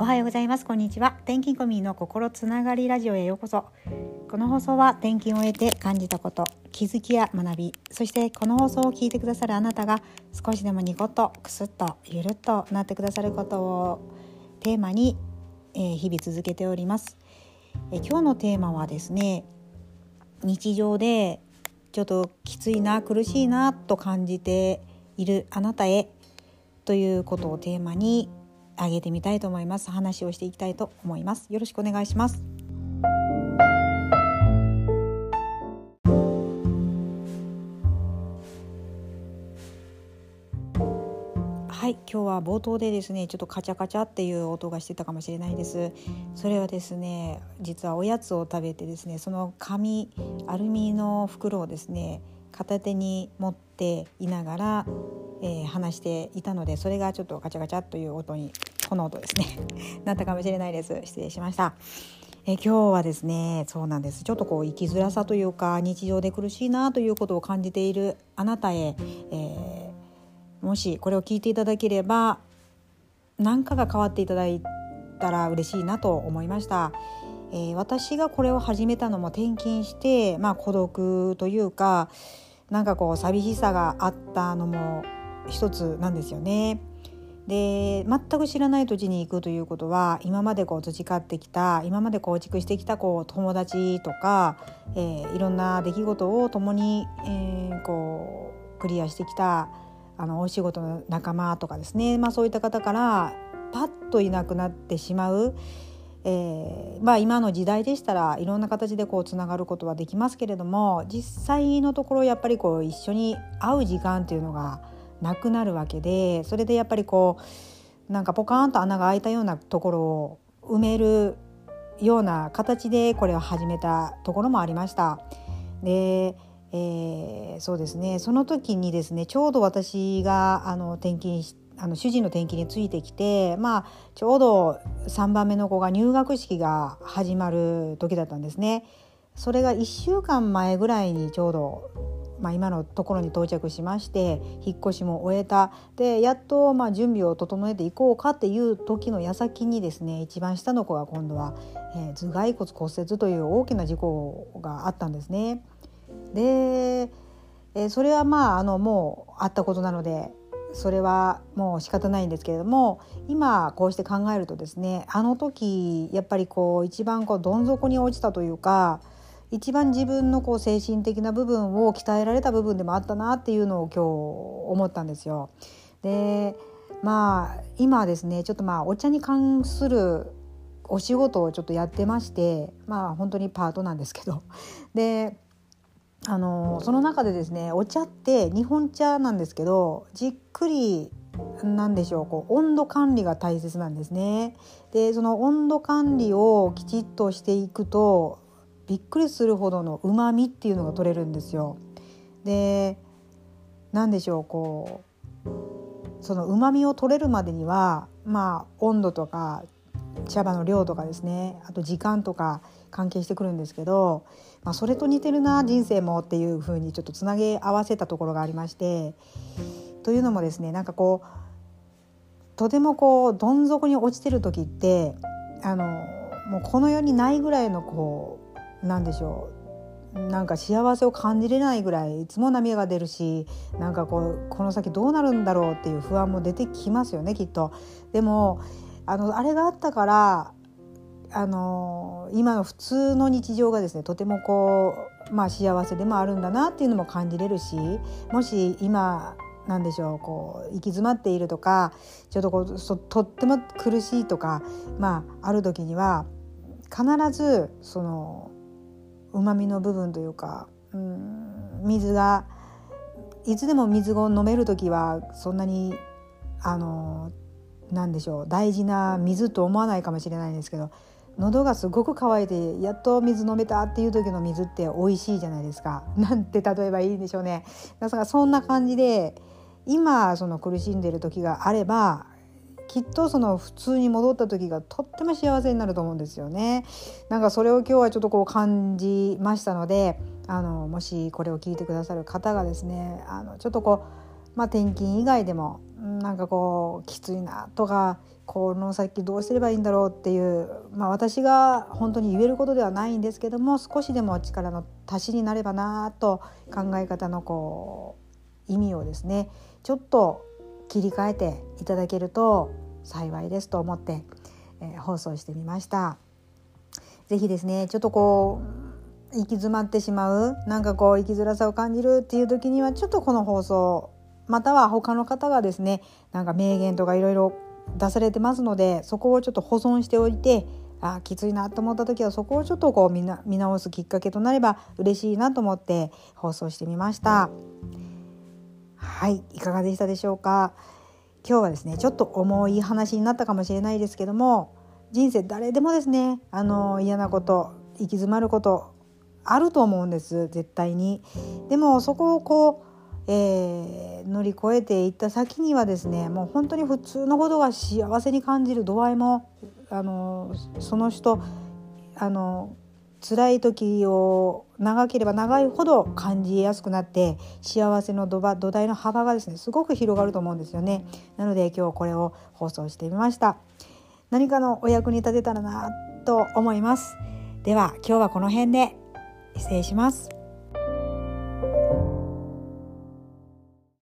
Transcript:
おはようございます。こんにちは。転勤コミの心つながりラジオへようこそ。この放送は転勤を終えて感じたこと気づきや学びそしてこの放送を聞いてくださるあなたが少しでもニコッとクスッとゆるっとなってくださることをテーマに、えー、日々続けております、えー、今日のテーマはですね日常でちょっときついな苦しいなと感じているあなたへということをテーマにあげてみたいと思います。話をしていきたいと思います。よろしくお願いします。はい今日は冒頭でですねちょっとカチャカチャっていう音がしてたかもしれないです。それはですね実はおやつを食べてですねその紙アルミの袋をですね片手に持っていながら、えー、話していたのでそれがちょっとガチャガチャという音にこの音ですね。なったかもしれないです。失礼しました。え今日はですねそうなんです。ちょっとこう生きづらさというか日常で苦しいなということを感じているあなたへ、えー、もしこれを聞いていただければ何かが変わっていただいたら嬉しいなと思いました。えー、私がこれを始めたのも転勤して、まあ、孤独というかなんかこう寂しさがあったのも一つなんですよね。で全く知らない土地に行くということは今までこう培ってきた今まで構築してきたこう友達とか、えー、いろんな出来事を共に、えー、こうクリアしてきたあのお仕事の仲間とかですね、まあ、そういった方からパッといなくなってしまう。えーまあ、今の時代でしたらいろんな形でこうつながることはできますけれども実際のところやっぱりこう一緒に会う時間っていうのがなくなるわけでそれでやっぱりこうなんかポカーンと穴が開いたようなところを埋めるような形でこれを始めたところもありました。でえー、そうですねその時にですねちょうど私があの転勤しあの主人の転勤についてきて、まあ、ちょうど3番目の子が入学式が始まる時だったんですね。それが1週間前ぐらいにちょうどまあ、今のところに到着しまして引っ越しも終えたでやっとまあ準備を整えていこうかっていう時の矢先にですね一番下の子が今度は、えー、頭蓋骨骨折という大きな事故があったんですね。で、えー、それはまああのもうあったことなのでそれはもう仕方ないんですけれども今こうして考えるとですねあの時やっぱりこう一番こうどん底に落ちたというか一番自分のこう精神的な部分を鍛えられた部分でもあったなっていうのを今日思ったんですよ。でまあ今ですねちょっとまあお茶に関するお仕事をちょっとやってましてまあ本当にパートなんですけどであのその中でですねお茶って日本茶なんですけどじっくりなんでしょうこう温度管理が大切なんですね。でその温度管理をきちっとしていくとびっくりするほどのうまみっていうのが取れるんですよ。で何でしょうこうそのうまみを取れるまでにはまあ温度とか茶葉の量とかですねあと時間とか関係してくるんですけど、まあ、それと似てるな人生もっていうふうにちょっとつなげ合わせたところがありましてというのもですねなんかこうとてもこうどん底に落ちてる時ってあのもうこの世にないぐらいのこ何でしょうなんか幸せを感じれないぐらいいつも涙が出るしなんかこうこの先どうなるんだろうっていう不安も出てきますよねきっと。でもあのあれがあったからあの今の普通の日常がですねとてもこう、まあ、幸せでもあるんだなっていうのも感じれるしもし今なんでしょうこう行き詰まっているとかちょっとこうとっても苦しいとか、まあ、ある時には必ずそのうまみの部分というか、うん、水がいつでも水を飲める時はそんなにあの何でしょう大事な水と思わないかもしれないんですけど喉がすごく渇いてやっと水飲めたっていう時の水って美味しいじゃないですか。なんて例えばいいんでしょうね。だからそんな感じで今その苦しんでる時があればきっとその普通に戻った時がとっても幸せになると思うんですよね。なんかそれを今日はちょっとこう感じましたのであのもしこれを聞いてくださる方がですねあのちょっとこうまあ、転勤以外でもなんかこうきついなとかこの先どうすればいいんだろうっていう、まあ、私が本当に言えることではないんですけども少しでも力の足しになればなと考え方のこう意味をですねちょっと切り替えていただけると幸いですと思って、えー、放送してみました。ぜひですねちょっとこう行き詰まってしまうなんかこう生きづらさを感じるっていう時にはちょっとこの放送または他の方がですねなんか名言とかいろいろ出されてますのでそこをちょっと保存しておいてあきついなと思った時はそこをちょっとこう見な見直すきっかけとなれば嬉しいなと思って放送してみましたはいいかがでしたでしょうか？今日はですねちょっと重い話になったかもしれないですけども人生誰でもですねあの嫌なこと行き詰まることあると思うんです絶対に。でもそこをこうえー、乗り越えていった先にはですねもう本当に普通のことが幸せに感じる度合いもあのその人あの辛い時を長ければ長いほど感じやすくなって幸せの土土台の幅がですねすごく広がると思うんですよね。なので今日これを放送してみました。何かのお役に立てたらなと思います。では今日はこの辺で失礼します。